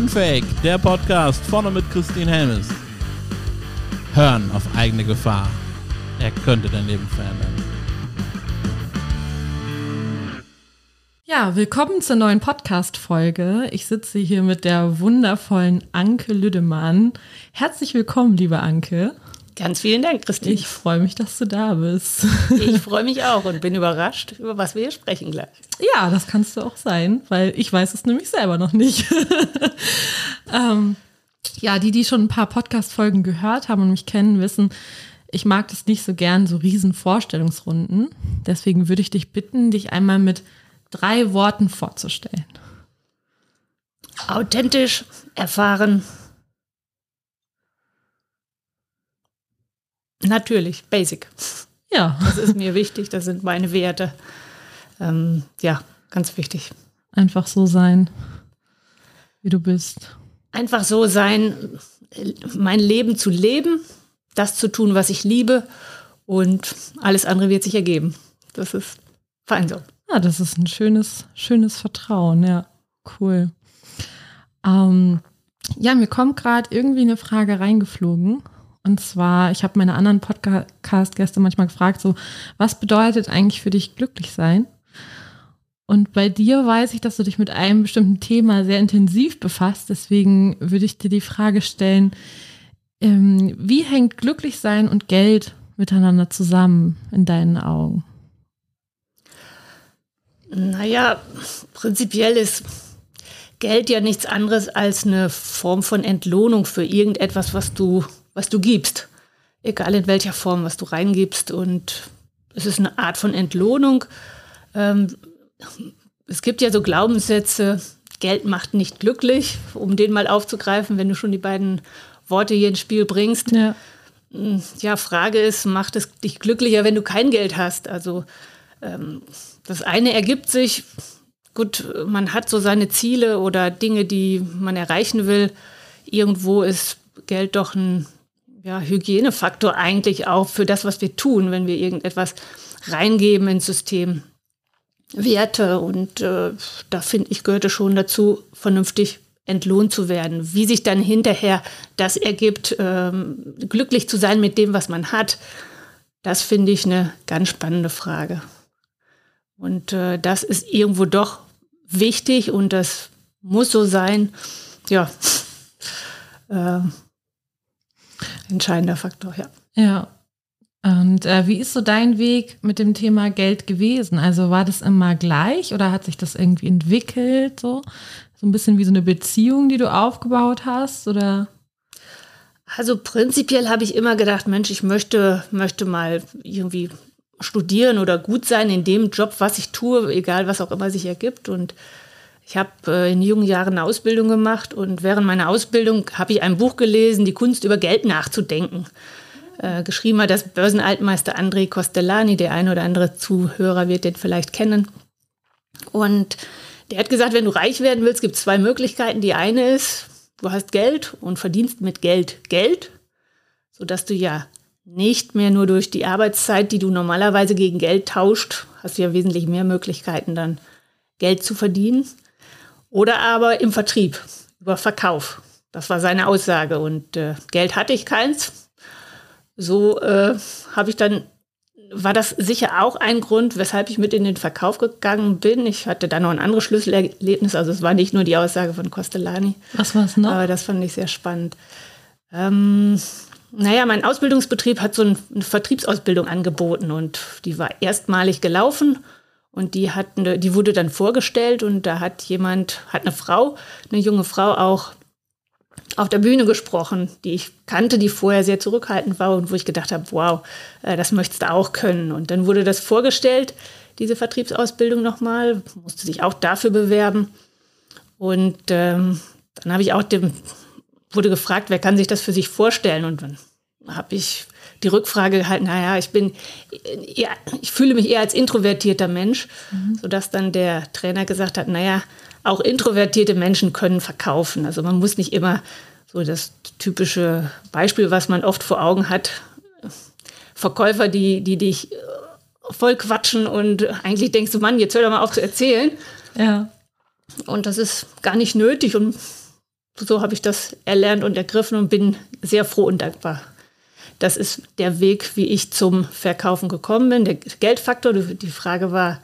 Unfake, der Podcast vorne mit Christine Helmes. Hören auf eigene Gefahr. Er könnte dein Leben verändern. Ja, willkommen zur neuen Podcast-Folge. Ich sitze hier mit der wundervollen Anke Lüdemann. Herzlich willkommen, liebe Anke. Ganz vielen Dank, Christine. Ich freue mich, dass du da bist. Ich freue mich auch und bin überrascht, über was wir hier sprechen gleich. Ja, das kannst du auch sein, weil ich weiß es nämlich selber noch nicht. ähm, ja, die, die schon ein paar Podcast-Folgen gehört haben und mich kennen, wissen, ich mag das nicht so gern, so riesen Vorstellungsrunden. Deswegen würde ich dich bitten, dich einmal mit drei Worten vorzustellen. Authentisch, erfahren, Natürlich, basic. Ja. Das ist mir wichtig, das sind meine Werte. Ähm, ja, ganz wichtig. Einfach so sein, wie du bist. Einfach so sein, mein Leben zu leben, das zu tun, was ich liebe und alles andere wird sich ergeben. Das ist fein so. Ja, das ist ein schönes, schönes Vertrauen, ja. Cool. Ähm, ja, mir kommt gerade irgendwie eine Frage reingeflogen. Und zwar, ich habe meine anderen Podcast-Gäste manchmal gefragt, so, was bedeutet eigentlich für dich glücklich sein? Und bei dir weiß ich, dass du dich mit einem bestimmten Thema sehr intensiv befasst. Deswegen würde ich dir die Frage stellen, ähm, wie hängt glücklich sein und Geld miteinander zusammen in deinen Augen? Naja, prinzipiell ist Geld ja nichts anderes als eine Form von Entlohnung für irgendetwas, was du was du gibst. Egal in welcher Form, was du reingibst. Und es ist eine Art von Entlohnung. Ähm, es gibt ja so Glaubenssätze, Geld macht nicht glücklich, um den mal aufzugreifen, wenn du schon die beiden Worte hier ins Spiel bringst. Ja. Hm, ja, Frage ist, macht es dich glücklicher, wenn du kein Geld hast? Also ähm, das eine ergibt sich, gut, man hat so seine Ziele oder Dinge, die man erreichen will. Irgendwo ist Geld doch ein ja, Hygienefaktor eigentlich auch für das, was wir tun, wenn wir irgendetwas reingeben ins System. Werte und äh, da finde ich, gehörte schon dazu, vernünftig entlohnt zu werden. Wie sich dann hinterher das ergibt, ähm, glücklich zu sein mit dem, was man hat, das finde ich eine ganz spannende Frage. Und äh, das ist irgendwo doch wichtig und das muss so sein. Ja, äh, entscheidender Faktor, ja. Ja. Und äh, wie ist so dein Weg mit dem Thema Geld gewesen? Also war das immer gleich oder hat sich das irgendwie entwickelt? So, so ein bisschen wie so eine Beziehung, die du aufgebaut hast? Oder? Also prinzipiell habe ich immer gedacht, Mensch, ich möchte, möchte mal irgendwie studieren oder gut sein in dem Job, was ich tue, egal was auch immer sich ergibt. Und ich habe äh, in jungen Jahren eine Ausbildung gemacht und während meiner Ausbildung habe ich ein Buch gelesen, Die Kunst über Geld nachzudenken. Äh, geschrieben hat das Börsenaltmeister André Costellani, der eine oder andere Zuhörer wird den vielleicht kennen. Und der hat gesagt, wenn du reich werden willst, gibt es zwei Möglichkeiten. Die eine ist, du hast Geld und verdienst mit Geld Geld, sodass du ja nicht mehr nur durch die Arbeitszeit, die du normalerweise gegen Geld tauscht, hast du ja wesentlich mehr Möglichkeiten dann Geld zu verdienen oder aber im Vertrieb, über Verkauf. Das war seine Aussage. Und äh, Geld hatte ich keins. So äh, habe ich dann, war das sicher auch ein Grund, weshalb ich mit in den Verkauf gegangen bin. Ich hatte da noch ein anderes Schlüsselerlebnis. Also es war nicht nur die Aussage von Costellani. Was war es noch? Aber das fand ich sehr spannend. Ähm, naja, mein Ausbildungsbetrieb hat so eine Vertriebsausbildung angeboten und die war erstmalig gelaufen. Und die hat eine, die wurde dann vorgestellt und da hat jemand, hat eine Frau, eine junge Frau auch auf der Bühne gesprochen, die ich kannte, die vorher sehr zurückhaltend war und wo ich gedacht habe, wow, äh, das möchtest du auch können. Und dann wurde das vorgestellt, diese Vertriebsausbildung nochmal, musste sich auch dafür bewerben. Und ähm, dann habe ich auch dem, wurde gefragt, wer kann sich das für sich vorstellen? Und dann habe ich die Rückfrage gehalten, naja, ich bin, eher, ich fühle mich eher als introvertierter Mensch, mhm. sodass dann der Trainer gesagt hat, naja, auch introvertierte Menschen können verkaufen. Also man muss nicht immer so das typische Beispiel, was man oft vor Augen hat, Verkäufer, die, die dich voll quatschen und eigentlich denkst du, Mann, jetzt hör doch mal auf zu erzählen. Ja. Und das ist gar nicht nötig und so habe ich das erlernt und ergriffen und bin sehr froh und dankbar. Das ist der Weg, wie ich zum Verkaufen gekommen bin. Der Geldfaktor, die Frage war,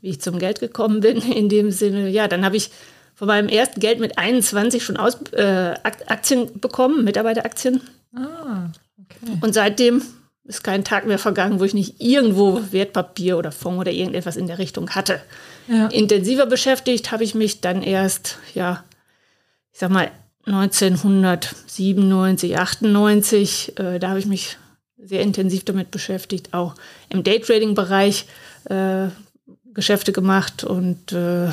wie ich zum Geld gekommen bin. In dem Sinne, ja, dann habe ich von meinem ersten Geld mit 21 schon aus, äh, Aktien bekommen, Mitarbeiteraktien. Ah, okay. Und seitdem ist kein Tag mehr vergangen, wo ich nicht irgendwo Wertpapier oder Fonds oder irgendetwas in der Richtung hatte. Ja. Intensiver beschäftigt habe ich mich dann erst, ja, ich sag mal, 1997, 98, äh, da habe ich mich sehr intensiv damit beschäftigt, auch im Daytrading-Bereich äh, Geschäfte gemacht und äh,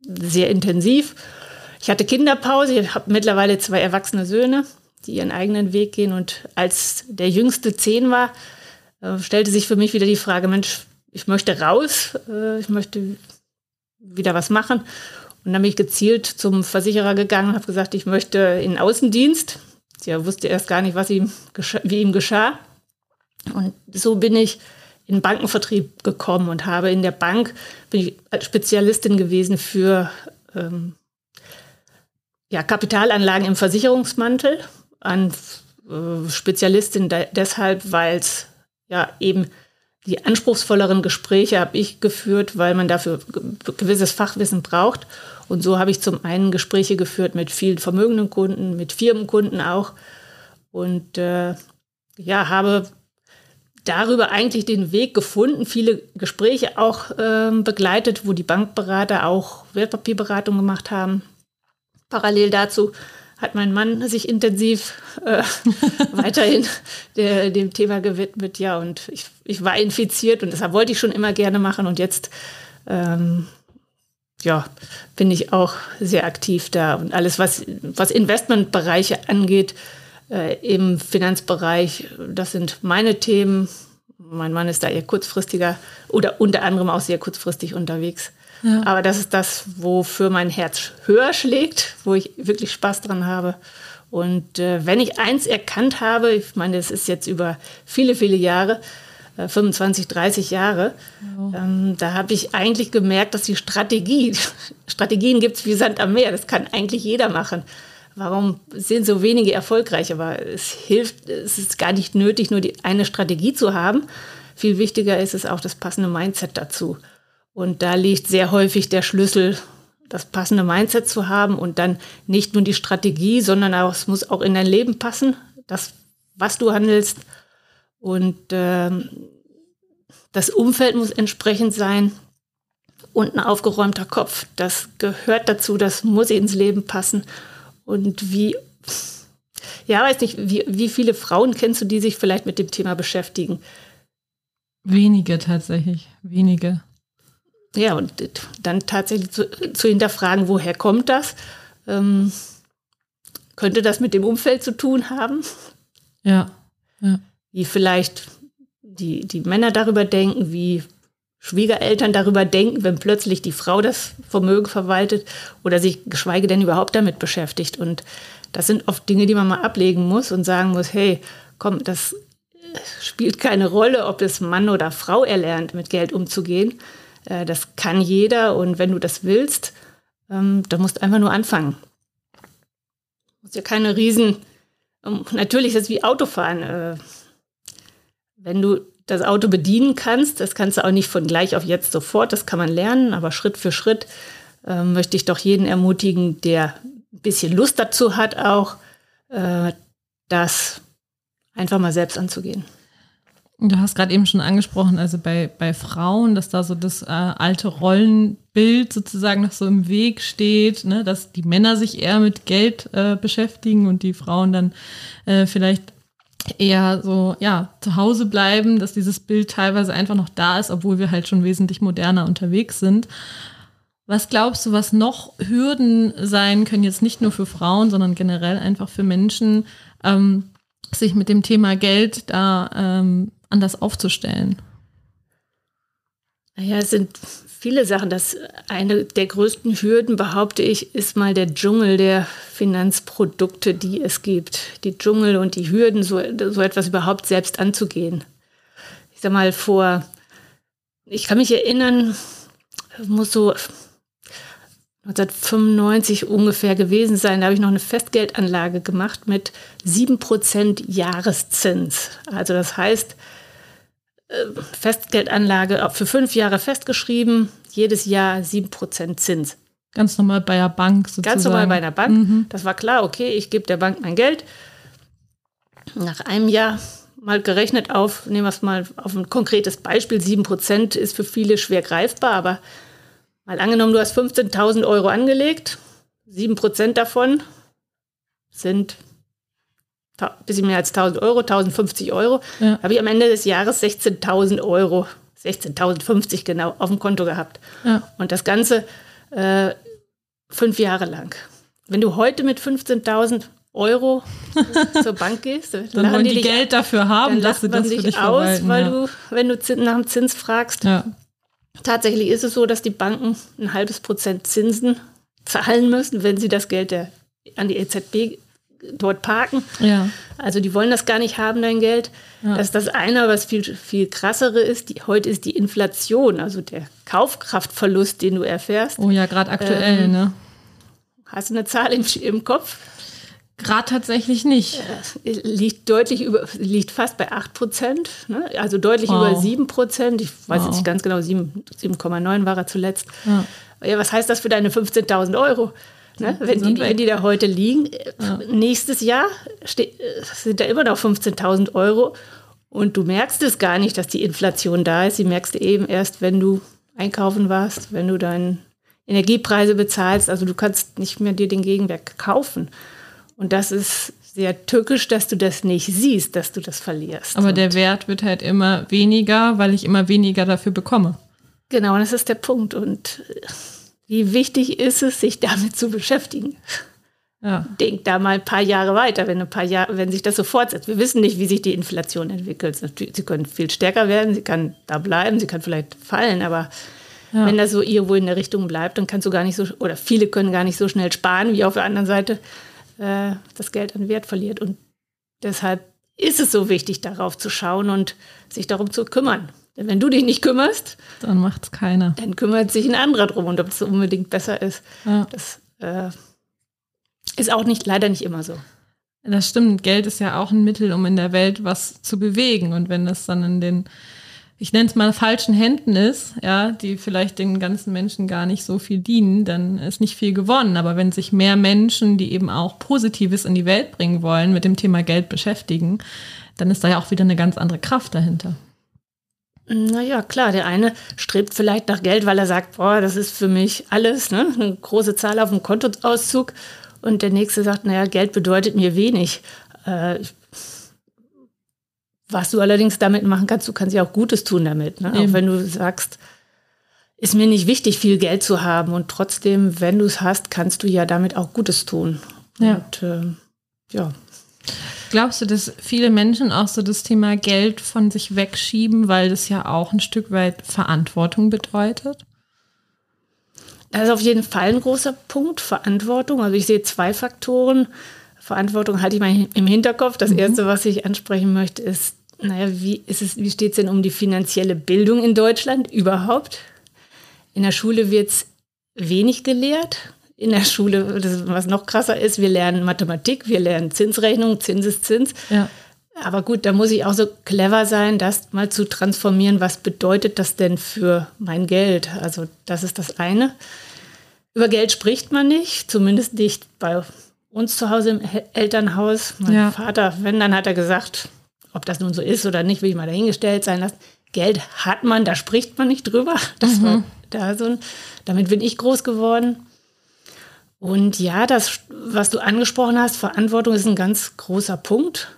sehr intensiv. Ich hatte Kinderpause, ich habe mittlerweile zwei erwachsene Söhne, die ihren eigenen Weg gehen. Und als der jüngste zehn war, äh, stellte sich für mich wieder die Frage, Mensch, ich möchte raus, äh, ich möchte wieder was machen. Und dann bin ich gezielt zum Versicherer gegangen und habe gesagt, ich möchte in den Außendienst. Der wusste erst gar nicht, was ihm, wie ihm geschah. Und so bin ich in den Bankenvertrieb gekommen und habe in der Bank, bin ich als Spezialistin gewesen für ähm, ja, Kapitalanlagen im Versicherungsmantel. An äh, Spezialistin de deshalb, weil es ja eben die anspruchsvolleren Gespräche habe ich geführt, weil man dafür gewisses Fachwissen braucht. Und so habe ich zum einen Gespräche geführt mit vielen vermögenden Kunden, mit Firmenkunden auch. Und äh, ja, habe darüber eigentlich den Weg gefunden, viele Gespräche auch äh, begleitet, wo die Bankberater auch Wertpapierberatung gemacht haben. Parallel dazu hat mein Mann sich intensiv äh, weiterhin der, dem Thema gewidmet. Ja, und ich, ich war infiziert und deshalb wollte ich schon immer gerne machen. Und jetzt ähm, ja, bin ich auch sehr aktiv da. Und alles, was, was Investmentbereiche angeht, äh, im Finanzbereich, das sind meine Themen. Mein Mann ist da eher kurzfristiger oder unter anderem auch sehr kurzfristig unterwegs. Ja. Aber das ist das, wofür mein Herz höher schlägt, wo ich wirklich Spaß dran habe. Und äh, wenn ich eins erkannt habe, ich meine, es ist jetzt über viele, viele Jahre, äh, 25, 30 Jahre, ja. ähm, da habe ich eigentlich gemerkt, dass die Strategie, Strategien gibt es wie Sand am Meer, das kann eigentlich jeder machen. Warum sind so wenige erfolgreich? Aber es hilft, es ist gar nicht nötig, nur die eine Strategie zu haben. Viel wichtiger ist es auch das passende Mindset dazu. Und da liegt sehr häufig der Schlüssel, das passende Mindset zu haben und dann nicht nur die Strategie, sondern auch, es muss auch in dein Leben passen, das, was du handelst. Und ähm, das Umfeld muss entsprechend sein und ein aufgeräumter Kopf. Das gehört dazu, das muss ins Leben passen. Und wie, ja, weiß nicht, wie, wie viele Frauen kennst du, die sich vielleicht mit dem Thema beschäftigen? Wenige tatsächlich, wenige. Ja, und dann tatsächlich zu, zu hinterfragen, woher kommt das? Ähm, könnte das mit dem Umfeld zu tun haben? Ja. ja. Wie vielleicht die, die Männer darüber denken, wie Schwiegereltern darüber denken, wenn plötzlich die Frau das Vermögen verwaltet oder sich geschweige denn überhaupt damit beschäftigt. Und das sind oft Dinge, die man mal ablegen muss und sagen muss, hey, komm, das spielt keine Rolle, ob es Mann oder Frau erlernt, mit Geld umzugehen. Äh, das kann jeder und wenn du das willst, ähm, dann musst du einfach nur anfangen. Du musst ja keine Riesen. Ähm, natürlich ist es wie Autofahren. Äh, wenn du das Auto bedienen kannst, das kannst du auch nicht von gleich auf jetzt sofort, das kann man lernen, aber Schritt für Schritt äh, möchte ich doch jeden ermutigen, der ein bisschen Lust dazu hat, auch äh, das einfach mal selbst anzugehen. Du hast gerade eben schon angesprochen, also bei, bei Frauen, dass da so das äh, alte Rollenbild sozusagen noch so im Weg steht, ne? dass die Männer sich eher mit Geld äh, beschäftigen und die Frauen dann äh, vielleicht eher so, ja, zu Hause bleiben, dass dieses Bild teilweise einfach noch da ist, obwohl wir halt schon wesentlich moderner unterwegs sind. Was glaubst du, was noch Hürden sein können, jetzt nicht nur für Frauen, sondern generell einfach für Menschen, ähm, sich mit dem Thema Geld da ähm, anders aufzustellen? Naja, es sind viele Sachen. Das eine der größten Hürden, behaupte ich, ist mal der Dschungel der Finanzprodukte, die es gibt. Die Dschungel und die Hürden, so, so etwas überhaupt selbst anzugehen. Ich sag mal, vor, ich kann mich erinnern, muss so 1995 ungefähr gewesen sein. Da habe ich noch eine Festgeldanlage gemacht mit 7% Jahreszins. Also das heißt, Festgeldanlage für fünf Jahre festgeschrieben, jedes Jahr 7% Zins. Ganz normal bei der Bank sozusagen. Ganz normal bei einer Bank. Mhm. Das war klar, okay, ich gebe der Bank mein Geld. Nach einem Jahr mal gerechnet auf, nehmen wir es mal auf ein konkretes Beispiel, 7% ist für viele schwer greifbar, aber Mal angenommen, du hast 15.000 Euro angelegt, 7% davon sind bisschen mehr als 1.000 Euro, 1.050 Euro. Ja. Habe ich am Ende des Jahres 16.000 Euro, 16.050 genau, auf dem Konto gehabt. Ja. Und das Ganze äh, fünf Jahre lang. Wenn du heute mit 15.000 Euro zur Bank gehst, dann wollen die, die Geld dafür haben, dann dass sie das für dich aus, weil ja. du, wenn du nach dem Zins fragst, ja. Tatsächlich ist es so, dass die Banken ein halbes Prozent Zinsen zahlen müssen, wenn sie das Geld der, an die EZB dort parken. Ja. Also die wollen das gar nicht haben, dein Geld. Ja. Das ist das eine, was viel, viel krassere ist. Die, heute ist die Inflation, also der Kaufkraftverlust, den du erfährst. Oh ja, gerade aktuell, ähm, ne? Hast du eine Zahl im, im Kopf? Gerade tatsächlich nicht. Äh, liegt deutlich über, liegt fast bei 8 Prozent, ne? also deutlich wow. über 7 Prozent. Ich weiß wow. jetzt nicht ganz genau, 7,9 war er zuletzt. Ja. ja. was heißt das für deine 15.000 Euro? Ne? Wenn, die, wenn die da heute liegen, ja. nächstes Jahr sind da immer noch 15.000 Euro und du merkst es gar nicht, dass die Inflation da ist. Sie merkst du eben erst, wenn du einkaufen warst, wenn du deine Energiepreise bezahlst. Also du kannst nicht mehr dir den Gegenwert kaufen. Und das ist sehr tückisch, dass du das nicht siehst, dass du das verlierst. Aber und der Wert wird halt immer weniger, weil ich immer weniger dafür bekomme. Genau, das ist der Punkt. Und wie wichtig ist es, sich damit zu beschäftigen? Ja. Denk da mal ein paar Jahre weiter, wenn ein paar Jahre, wenn sich das so fortsetzt. Wir wissen nicht, wie sich die Inflation entwickelt. Sie können viel stärker werden, sie kann da bleiben, sie kann vielleicht fallen, aber ja. wenn das so irgendwo in der Richtung bleibt, dann kannst du gar nicht so, oder viele können gar nicht so schnell sparen wie auf der anderen Seite äh, das Geld an Wert verliert. Und deshalb ist es so wichtig, darauf zu schauen und sich darum zu kümmern. Denn wenn du dich nicht kümmerst, dann macht es keiner. Dann kümmert sich ein anderer drum und ob es unbedingt besser ist. Ja. Das äh, ist auch nicht, leider nicht immer so. Das stimmt. Geld ist ja auch ein Mittel, um in der Welt was zu bewegen. Und wenn das dann in den ich nenne es mal, falschen Händen ist, ja, die vielleicht den ganzen Menschen gar nicht so viel dienen, dann ist nicht viel gewonnen. Aber wenn sich mehr Menschen, die eben auch Positives in die Welt bringen wollen, mit dem Thema Geld beschäftigen, dann ist da ja auch wieder eine ganz andere Kraft dahinter. Naja, klar, der eine strebt vielleicht nach Geld, weil er sagt, boah, das ist für mich alles, ne? eine große Zahl auf dem Kontoauszug. Und der nächste sagt, naja, Geld bedeutet mir wenig. Äh, was du allerdings damit machen kannst, du kannst ja auch Gutes tun damit. Ne? Auch wenn du sagst, ist mir nicht wichtig, viel Geld zu haben und trotzdem, wenn du es hast, kannst du ja damit auch Gutes tun. Ja. Und, äh, ja. Glaubst du, dass viele Menschen auch so das Thema Geld von sich wegschieben, weil das ja auch ein Stück weit Verantwortung bedeutet? Das ist auf jeden Fall ein großer Punkt, Verantwortung. Also ich sehe zwei Faktoren. Verantwortung halte ich mal im Hinterkopf. Das mhm. Erste, was ich ansprechen möchte, ist, naja, wie, wie steht es denn um die finanzielle Bildung in Deutschland überhaupt? In der Schule wird es wenig gelehrt. In der Schule, das, was noch krasser ist, wir lernen Mathematik, wir lernen Zinsrechnung, Zinseszins. Ja. Aber gut, da muss ich auch so clever sein, das mal zu transformieren. Was bedeutet das denn für mein Geld? Also, das ist das eine. Über Geld spricht man nicht, zumindest nicht bei uns zu Hause im Elternhaus. Mein ja. Vater, wenn, dann hat er gesagt, ob das nun so ist oder nicht, will ich mal dahingestellt sein lassen. Geld hat man, da spricht man nicht drüber. Das mhm. war da so ein, damit bin ich groß geworden. Und ja, das, was du angesprochen hast, Verantwortung ist ein ganz großer Punkt.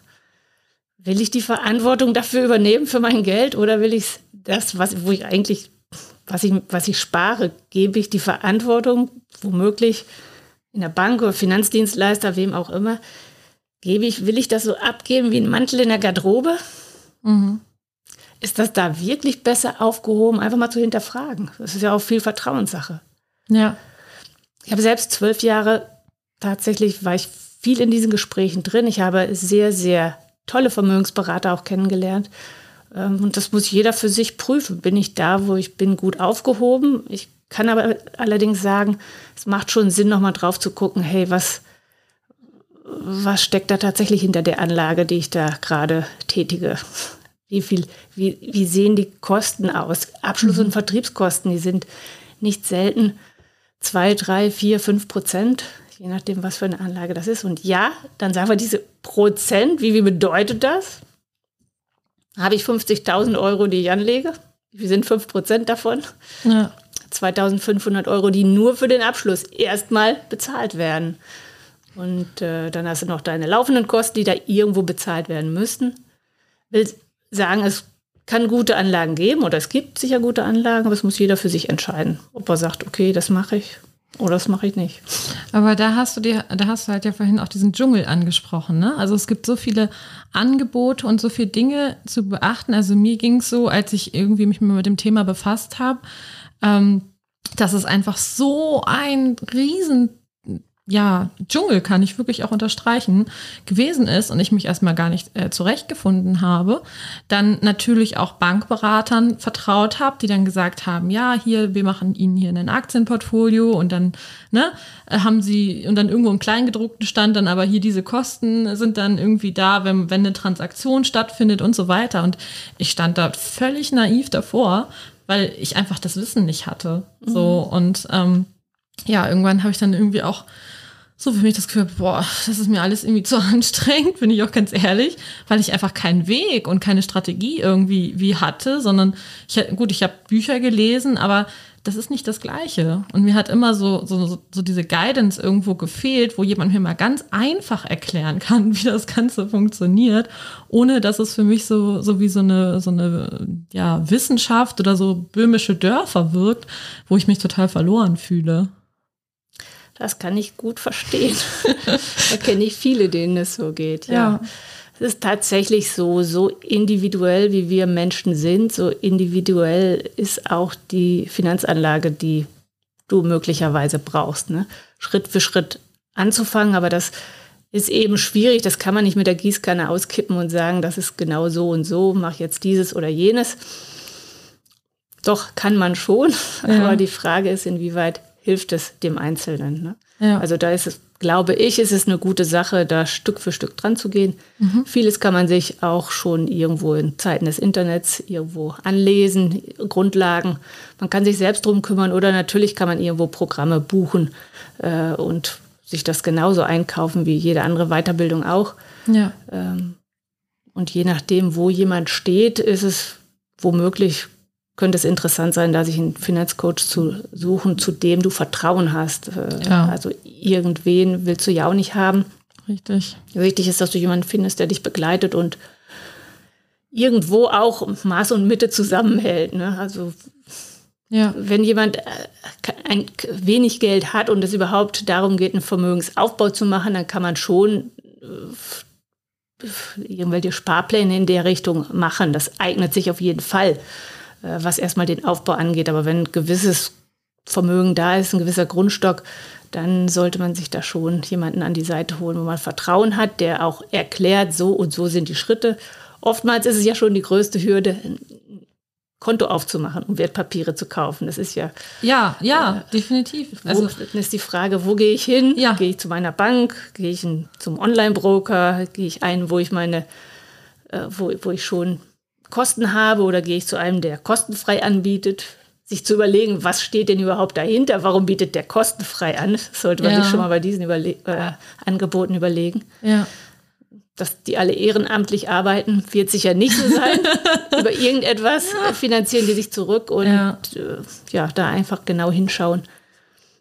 Will ich die Verantwortung dafür übernehmen für mein Geld oder will ich das, was, wo ich eigentlich, was ich, was ich spare, gebe ich die Verantwortung womöglich in der Bank oder Finanzdienstleister, wem auch immer, gebe ich, will ich das so abgeben wie ein Mantel in der Garderobe? Mhm. Ist das da wirklich besser aufgehoben, einfach mal zu hinterfragen? Das ist ja auch viel Vertrauenssache. Ja. Ich habe selbst zwölf Jahre tatsächlich, war ich viel in diesen Gesprächen drin. Ich habe sehr, sehr tolle Vermögensberater auch kennengelernt. Ähm, und das muss jeder für sich prüfen. Bin ich da, wo ich bin, gut aufgehoben? Ich kann aber allerdings sagen, es macht schon Sinn, nochmal drauf zu gucken, hey, was, was steckt da tatsächlich hinter der Anlage, die ich da gerade tätige? Wie viel, wie, wie sehen die Kosten aus? Abschluss- mhm. und Vertriebskosten, die sind nicht selten zwei, drei, vier, fünf Prozent, je nachdem, was für eine Anlage das ist. Und ja, dann sagen wir diese Prozent, wie, wie bedeutet das? Habe ich 50.000 Euro, die ich anlege? Wie sind fünf Prozent davon? Ja. 2500 Euro, die nur für den Abschluss erstmal bezahlt werden. Und äh, dann hast du noch deine laufenden Kosten, die da irgendwo bezahlt werden müssten. Will sagen, es kann gute Anlagen geben oder es gibt sicher gute Anlagen, aber es muss jeder für sich entscheiden, ob er sagt, okay, das mache ich oder das mache ich nicht. Aber da hast du dir, da hast du halt ja vorhin auch diesen Dschungel angesprochen, ne? Also es gibt so viele Angebote und so viele Dinge zu beachten. Also mir ging es so, als ich irgendwie mich mit dem Thema befasst habe, ähm, dass es einfach so ein riesen ja, Dschungel kann ich wirklich auch unterstreichen, gewesen ist und ich mich erstmal gar nicht äh, zurechtgefunden habe, dann natürlich auch Bankberatern vertraut habe, die dann gesagt haben, ja, hier, wir machen Ihnen hier ein Aktienportfolio und dann, ne, haben sie, und dann irgendwo im Kleingedruckten stand dann aber hier diese Kosten sind dann irgendwie da, wenn, wenn eine Transaktion stattfindet und so weiter. Und ich stand da völlig naiv davor, weil ich einfach das Wissen nicht hatte. So, mhm. und ähm, ja, irgendwann habe ich dann irgendwie auch so für mich das Gefühl, boah, das ist mir alles irgendwie zu anstrengend, bin ich auch ganz ehrlich, weil ich einfach keinen Weg und keine Strategie irgendwie wie hatte, sondern ich gut, ich habe Bücher gelesen, aber das ist nicht das Gleiche. Und mir hat immer so, so, so diese Guidance irgendwo gefehlt, wo jemand mir mal ganz einfach erklären kann, wie das Ganze funktioniert, ohne dass es für mich so, so wie so eine, so eine ja, Wissenschaft oder so böhmische Dörfer wirkt, wo ich mich total verloren fühle. Das kann ich gut verstehen. da kenne ich viele, denen es so geht. Ja. ja. Es ist tatsächlich so, so individuell, wie wir Menschen sind, so individuell ist auch die Finanzanlage, die du möglicherweise brauchst. Ne? Schritt für Schritt anzufangen, aber das ist eben schwierig. Das kann man nicht mit der Gießkanne auskippen und sagen, das ist genau so und so, mach jetzt dieses oder jenes. Doch, kann man schon. Ja. Aber die Frage ist, inwieweit hilft es dem Einzelnen. Ne? Ja. Also da ist es, glaube ich, ist es eine gute Sache, da Stück für Stück dran zu gehen. Mhm. Vieles kann man sich auch schon irgendwo in Zeiten des Internets irgendwo anlesen, Grundlagen. Man kann sich selbst drum kümmern oder natürlich kann man irgendwo Programme buchen äh, und sich das genauso einkaufen wie jede andere Weiterbildung auch. Ja. Ähm, und je nachdem, wo jemand steht, ist es womöglich könnte es interessant sein, da sich einen Finanzcoach zu suchen, zu dem du Vertrauen hast. Äh, ja. Also irgendwen willst du ja auch nicht haben. Richtig. Wichtig ist, dass du jemanden findest, der dich begleitet und irgendwo auch Maß und Mitte zusammenhält. Ne? Also ja. wenn jemand äh, ein, wenig Geld hat und es überhaupt darum geht, einen Vermögensaufbau zu machen, dann kann man schon äh, irgendwelche Sparpläne in der Richtung machen. Das eignet sich auf jeden Fall. Äh, was erstmal den Aufbau angeht. Aber wenn ein gewisses Vermögen da ist, ein gewisser Grundstock, dann sollte man sich da schon jemanden an die Seite holen, wo man Vertrauen hat, der auch erklärt, so und so sind die Schritte. Oftmals ist es ja schon die größte Hürde, ein Konto aufzumachen und Wertpapiere zu kaufen. Das ist ja. Ja, ja, äh, definitiv. Also, dann ist die Frage, wo gehe ich hin? Ja. Gehe ich zu meiner Bank? Gehe ich zum Online-Broker? Gehe ich ein, wo ich meine, äh, wo, wo ich schon Kosten habe oder gehe ich zu einem, der kostenfrei anbietet, sich zu überlegen, was steht denn überhaupt dahinter, warum bietet der kostenfrei an, das sollte man ja. sich schon mal bei diesen Überle äh, Angeboten überlegen. Ja. Dass die alle ehrenamtlich arbeiten, wird sicher nicht so sein. Über irgendetwas ja. finanzieren die sich zurück und ja. Äh, ja, da einfach genau hinschauen.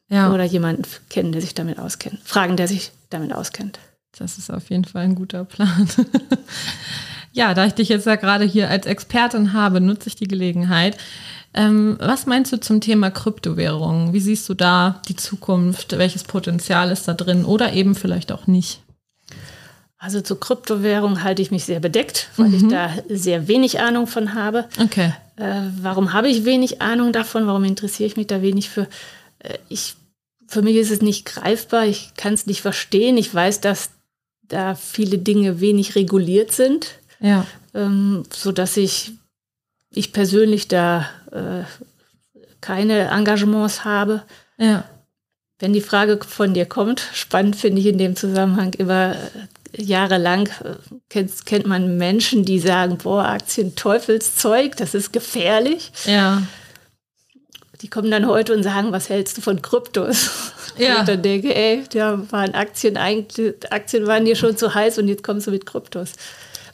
Ja. Oder jemanden kennen, der sich damit auskennt. Fragen, der sich damit auskennt. Das ist auf jeden Fall ein guter Plan. Ja, da ich dich jetzt ja gerade hier als Expertin habe, nutze ich die Gelegenheit. Ähm, was meinst du zum Thema Kryptowährungen? Wie siehst du da die Zukunft? Welches Potenzial ist da drin oder eben vielleicht auch nicht? Also zu Kryptowährungen halte ich mich sehr bedeckt, weil mhm. ich da sehr wenig Ahnung von habe. Okay. Äh, warum habe ich wenig Ahnung davon? Warum interessiere ich mich da wenig für? Äh, ich, für mich ist es nicht greifbar. Ich kann es nicht verstehen. Ich weiß, dass da viele Dinge wenig reguliert sind. Ja. ähm, sodass ich, ich persönlich da äh, keine Engagements habe. Ja. Wenn die Frage von dir kommt, spannend finde ich in dem Zusammenhang immer äh, jahrelang äh, kennt, kennt man Menschen, die sagen, boah, Aktien Teufelszeug, das ist gefährlich. Ja. Die kommen dann heute und sagen, was hältst du von Kryptos? Ja. Und dann denke, ey, da waren Aktien eigentlich, Aktien waren dir schon zu heiß und jetzt kommst du mit Kryptos.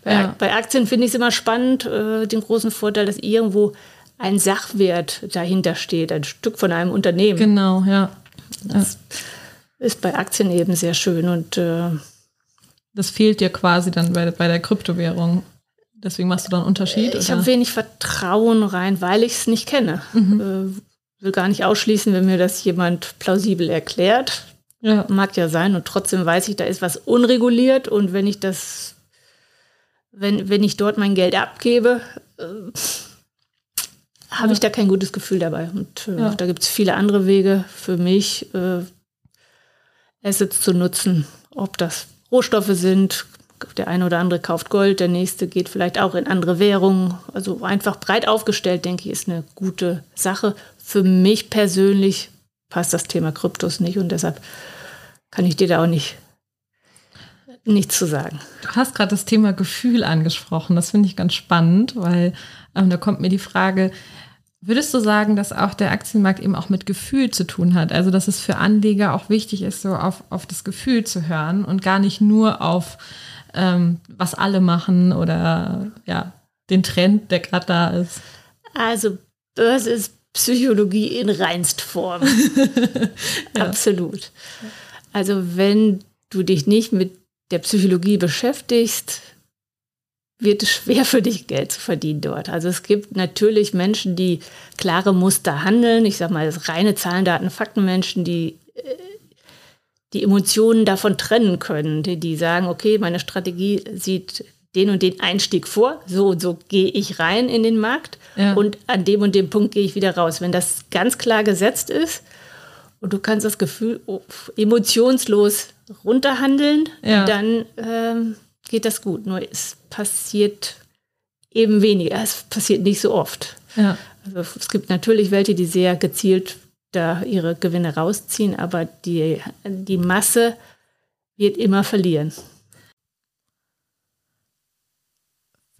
Bei, Ja. bei Aktien finde ich es immer spannend, äh, den großen Vorteil, dass irgendwo ein Sachwert dahinter steht, ein Stück von einem Unternehmen. Genau, ja. Das ist bei Aktien eben sehr schön und äh, Das fehlt dir quasi dann bei, bei der Kryptowährung. Deswegen machst du da einen Unterschied? ich habe wenig Vertrauen rein, weil ich es nicht kenne. Mhm. Äh, will gar nicht ausschließen, wenn mir das jemand plausibel erklärt. ja. Mag ja sein und trotzdem weiß ich, da ist was unreguliert und wenn ich das, wenn, wenn ich dort mein Geld abgebe, äh, habe Ja. ich da kein gutes Gefühl dabei. Und äh, Ja. da gibt es viele andere Wege für mich, äh, Assets zu nutzen, ob das Rohstoffe sind. Der eine oder andere kauft Gold, der nächste geht vielleicht auch in andere Währungen. Also einfach breit aufgestellt, denke ich, ist eine gute Sache. Für mich persönlich passt das Thema Kryptos nicht und deshalb kann ich dir da auch nicht nichts zu sagen. Du hast gerade das Thema Gefühl angesprochen. Das finde ich ganz spannend, weil ähm, da kommt mir die Frage, würdest du sagen, dass auch der Aktienmarkt eben auch mit Gefühl zu tun hat? Also, dass es für Anleger auch wichtig ist, so auf, auf das Gefühl zu hören und gar nicht nur auf, ähm, was alle machen oder ja, den Trend, der gerade da ist. Also Börse ist Psychologie in Reinstform. Absolut. Also wenn du dich nicht mit der Psychologie beschäftigst, wird es schwer für dich Geld zu verdienen dort. Also es gibt natürlich Menschen, die klare Muster handeln. Ich sage mal, das reine Zahlen, Daten, Fakten Menschen, die äh, die Emotionen davon trennen können, die, die sagen, okay, meine Strategie sieht den und den Einstieg vor, so und so gehe ich rein in den Markt Ja. und an dem und dem Punkt gehe ich wieder raus. Wenn das ganz klar gesetzt ist und du kannst das Gefühl oh, emotionslos runterhandeln, Ja. dann ähm, geht das gut. Nur es passiert eben weniger, es passiert nicht so oft. Ja. Also es gibt natürlich welche, die sehr gezielt da ihre Gewinne rausziehen, aber die, die Masse wird immer verlieren.